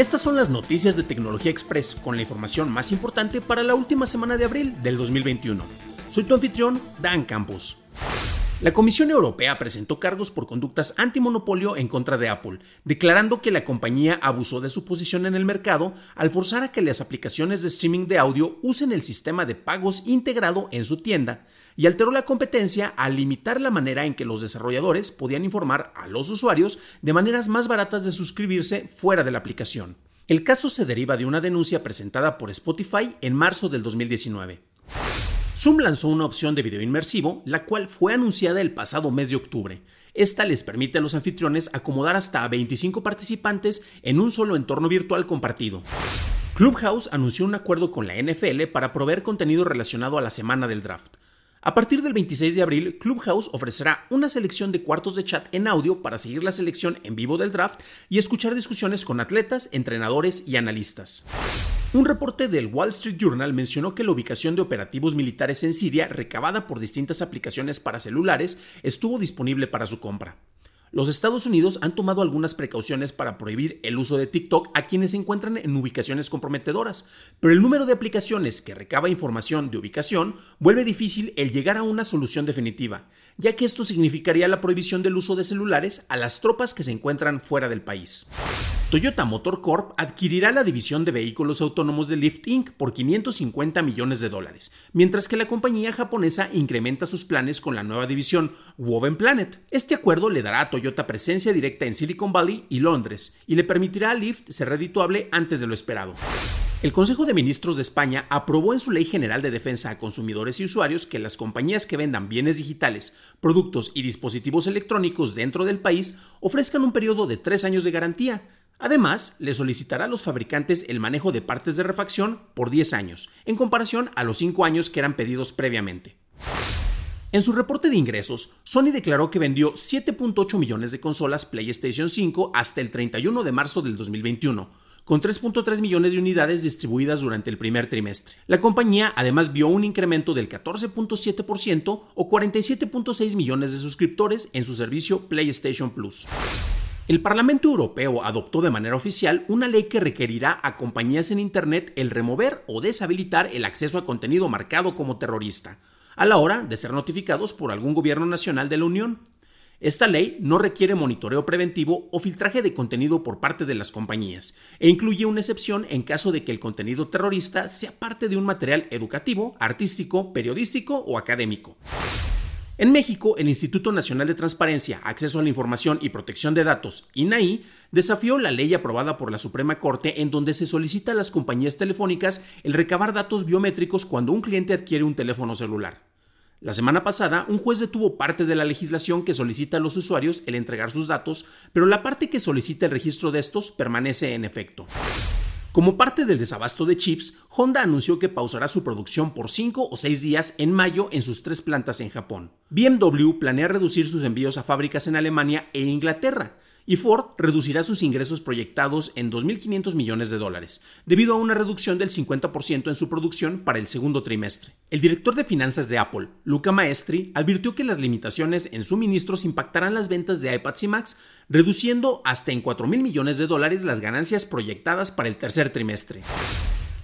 Estas son las noticias de Tecnología Express con la información más importante para la última semana de abril del 2021. Soy tu anfitrión, Dan Campos. La Comisión Europea presentó cargos por conductas antimonopolio en contra de Apple, declarando que la compañía abusó de su posición en el mercado al forzar a que las aplicaciones de streaming de audio usen el sistema de pagos integrado en su tienda, y alteró la competencia al limitar la manera en que los desarrolladores podían informar a los usuarios de maneras más baratas de suscribirse fuera de la aplicación. El caso se deriva de una denuncia presentada por Spotify en marzo del 2019. Zoom lanzó una opción de video inmersivo, la cual fue anunciada el pasado mes de octubre. Esta les permite a los anfitriones acomodar hasta a 25 participantes en un solo entorno virtual compartido. Clubhouse anunció un acuerdo con la NFL para proveer contenido relacionado a la semana del draft. A partir del 26 de abril, Clubhouse ofrecerá una selección de cuartos de chat en audio para seguir la selección en vivo del draft y escuchar discusiones con atletas, entrenadores y analistas. Un reporte del Wall Street Journal mencionó que la ubicación de operativos militares en Siria, recabada por distintas aplicaciones para celulares, estuvo disponible para su compra. Los Estados Unidos han tomado algunas precauciones para prohibir el uso de TikTok a quienes se encuentran en ubicaciones comprometedoras, pero el número de aplicaciones que recaba información de ubicación vuelve difícil el llegar a una solución definitiva, ya que esto significaría la prohibición del uso de celulares a las tropas que se encuentran fuera del país. Toyota Motor Corp adquirirá la división de vehículos autónomos de Lyft Inc. por 550 millones de dólares, mientras que la compañía japonesa incrementa sus planes con la nueva división Woven Planet. Este acuerdo le dará a Toyota presencia directa en Silicon Valley y Londres y le permitirá a Lyft ser redituable antes de lo esperado. El Consejo de Ministros de España aprobó en su Ley General de Defensa a Consumidores y Usuarios que las compañías que vendan bienes digitales, productos y dispositivos electrónicos dentro del país ofrezcan un periodo de tres años de garantía, Además, le solicitará a los fabricantes el manejo de partes de refacción por 10 años, en comparación a los 5 años que eran pedidos previamente. En su reporte de ingresos, Sony declaró que vendió 7.8 millones de consolas PlayStation 5 hasta el 31 de marzo del 2021, con 3.3 millones de unidades distribuidas durante el primer trimestre. La compañía además vio un incremento del 14.7% o 47.6 millones de suscriptores en su servicio PlayStation Plus. El Parlamento Europeo adoptó de manera oficial una ley que requerirá a compañías en Internet el remover o deshabilitar el acceso a contenido marcado como terrorista, a la hora de ser notificados por algún gobierno nacional de la Unión. Esta ley no requiere monitoreo preventivo o filtraje de contenido por parte de las compañías, e incluye una excepción en caso de que el contenido terrorista sea parte de un material educativo, artístico, periodístico o académico. En México, el Instituto Nacional de Transparencia, Acceso a la Información y Protección de Datos, INAI, desafió la ley aprobada por la Suprema Corte en donde se solicita a las compañías telefónicas el recabar datos biométricos cuando un cliente adquiere un teléfono celular. La semana pasada, un juez detuvo parte de la legislación que solicita a los usuarios el entregar sus datos, pero la parte que solicita el registro de estos permanece en efecto. Como parte del desabasto de chips, Honda anunció que pausará su producción por 5 o 6 días en mayo en sus tres plantas en Japón. BMW planea reducir sus envíos a fábricas en Alemania e Inglaterra, y Ford reducirá sus ingresos proyectados en 2.500 millones de dólares, debido a una reducción del 50% en su producción para el segundo trimestre. El director de finanzas de Apple, Luca Maestri, advirtió que las limitaciones en suministros impactarán las ventas de iPads y Macs, reduciendo hasta en 4.000 millones de dólares las ganancias proyectadas para el tercer trimestre.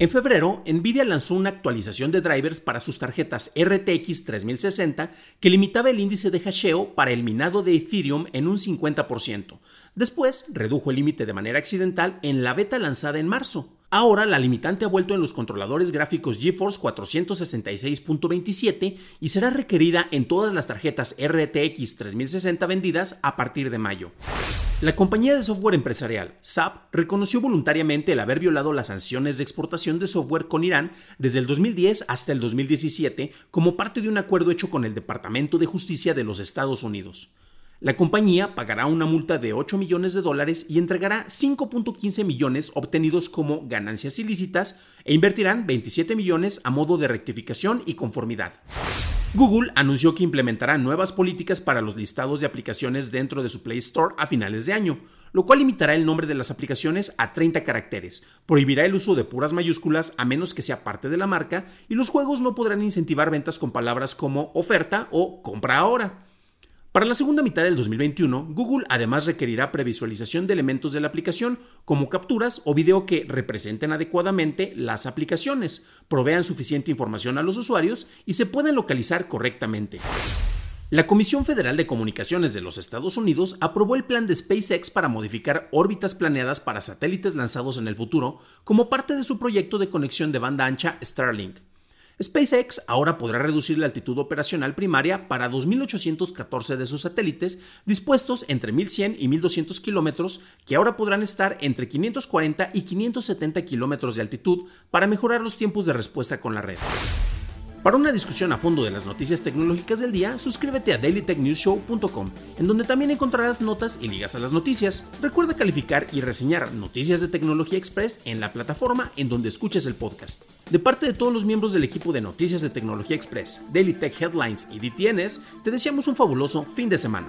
En febrero, Nvidia lanzó una actualización de drivers para sus tarjetas RTX 3060 que limitaba el índice de hasheo para el minado de Ethereum en un 50%. Después, redujo el límite de manera accidental en la beta lanzada en marzo. Ahora la limitante ha vuelto en los controladores gráficos GeForce 466.27 y será requerida en todas las tarjetas RTX 3060 vendidas a partir de mayo. La compañía de software empresarial SAP reconoció voluntariamente el haber violado las sanciones de exportación de software con Irán desde el 2010 hasta el 2017 como parte de un acuerdo hecho con el Departamento de Justicia de los Estados Unidos. La compañía pagará una multa de 8 millones de dólares y entregará 5.15 millones obtenidos como ganancias ilícitas e invertirán 27 millones a modo de rectificación y conformidad. Google anunció que implementará nuevas políticas para los listados de aplicaciones dentro de su Play Store a finales de año, lo cual limitará el nombre de las aplicaciones a 30 caracteres, prohibirá el uso de puras mayúsculas a menos que sea parte de la marca y los juegos no podrán incentivar ventas con palabras como oferta o compra ahora. Para la segunda mitad del 2021, Google además requerirá previsualización de elementos de la aplicación, como capturas o video que representen adecuadamente las aplicaciones, provean suficiente información a los usuarios y se puedan localizar correctamente. La Comisión Federal de Comunicaciones de los Estados Unidos aprobó el plan de SpaceX para modificar órbitas planeadas para satélites lanzados en el futuro como parte de su proyecto de conexión de banda ancha Starlink. SpaceX ahora podrá reducir la altitud operacional primaria para 2.814 de sus satélites dispuestos entre 1.100 y 1.200 kilómetros, que ahora podrán estar entre 540 y 570 kilómetros de altitud para mejorar los tiempos de respuesta con la red. Para una discusión a fondo de las noticias tecnológicas del día, suscríbete a dailytechnewsshow.com, en donde también encontrarás notas y ligas a las noticias. Recuerda calificar y reseñar Noticias de Tecnología Express en la plataforma en donde escuches el podcast. De parte de todos los miembros del equipo de Noticias de Tecnología Express, Daily Tech Headlines y DTNs, te deseamos un fabuloso fin de semana.